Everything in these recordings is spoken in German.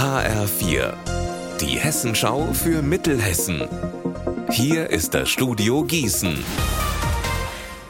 HR4, die Hessenschau für Mittelhessen. Hier ist das Studio Gießen.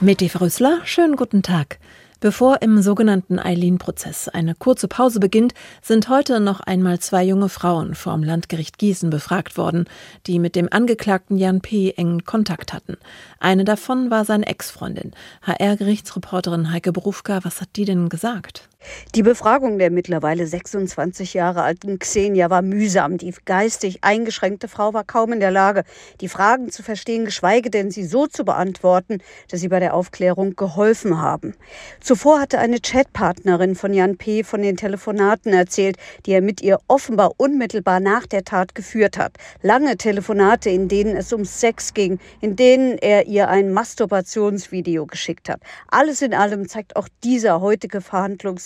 Mit Eva Rüssler, schönen guten Tag. Bevor im sogenannten Eileen-Prozess eine kurze Pause beginnt, sind heute noch einmal zwei junge Frauen vom Landgericht Gießen befragt worden, die mit dem Angeklagten Jan P. engen Kontakt hatten. Eine davon war seine Ex-Freundin. HR-Gerichtsreporterin Heike Berufka, was hat die denn gesagt? Die Befragung der mittlerweile 26 Jahre alten Xenia war mühsam. Die geistig eingeschränkte Frau war kaum in der Lage, die Fragen zu verstehen, geschweige denn sie so zu beantworten, dass sie bei der Aufklärung geholfen haben. Zuvor hatte eine Chatpartnerin von Jan P. von den Telefonaten erzählt, die er mit ihr offenbar unmittelbar nach der Tat geführt hat. Lange Telefonate, in denen es um Sex ging, in denen er ihr ein Masturbationsvideo geschickt hat. Alles in allem zeigt auch dieser heutige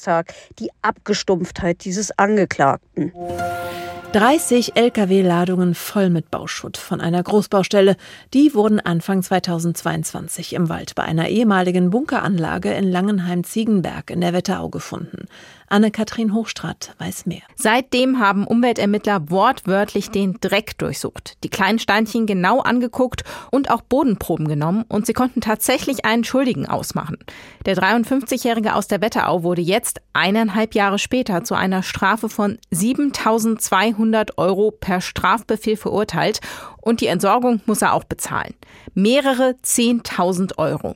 Verhandlungstag die Abgestumpftheit dieses Angeklagten. 30 Lkw-Ladungen voll mit Bauschutt von einer Großbaustelle, die wurden Anfang 2022 im Wald bei einer ehemaligen Bunkeranlage in Langenheim-Ziegenberg in der Wetterau gefunden. Anne-Kathrin Hochstrat weiß mehr. Seitdem haben Umweltermittler wortwörtlich den Dreck durchsucht, die kleinen Steinchen genau angeguckt und auch Bodenproben genommen und sie konnten tatsächlich einen Schuldigen ausmachen. Der 53-Jährige aus der Wetterau wurde jetzt eineinhalb Jahre später zu einer Strafe von 7200 Euro per Strafbefehl verurteilt und die Entsorgung muss er auch bezahlen. Mehrere 10.000 Euro.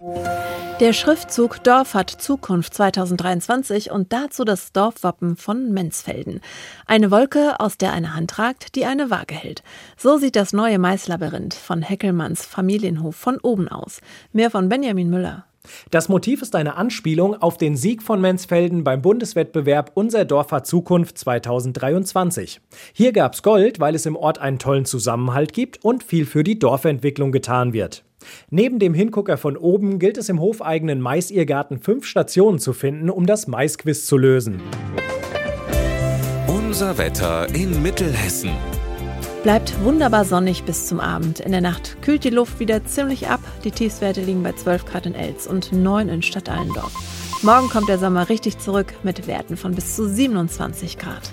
Der Schriftzug Dorf hat Zukunft 2023 und dazu das Dorfwappen von Menzfelden. Eine Wolke, aus der eine Hand ragt, die eine Waage hält. So sieht das neue Maislabyrinth von Heckelmanns Familienhof von oben aus. Mehr von Benjamin Müller. Das Motiv ist eine Anspielung auf den Sieg von Menzfelden beim Bundeswettbewerb Unser Dorf hat Zukunft 2023. Hier gab's Gold, weil es im Ort einen tollen Zusammenhalt gibt und viel für die Dorfentwicklung getan wird. Neben dem Hingucker von oben gilt es im hofeigenen Maisirrgarten fünf Stationen zu finden, um das Maisquiz zu lösen. Unser Wetter in Mittelhessen. Bleibt wunderbar sonnig bis zum Abend. In der Nacht kühlt die Luft wieder ziemlich ab. Die Tiefstwerte liegen bei 12 Grad in Elz und 9 in Stadt Allendorf. Morgen kommt der Sommer richtig zurück mit Werten von bis zu 27 Grad.